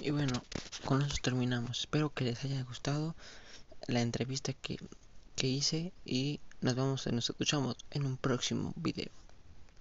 Y bueno, con eso terminamos. Espero que les haya gustado la entrevista que, que hice y nos vemos, nos escuchamos en un próximo video.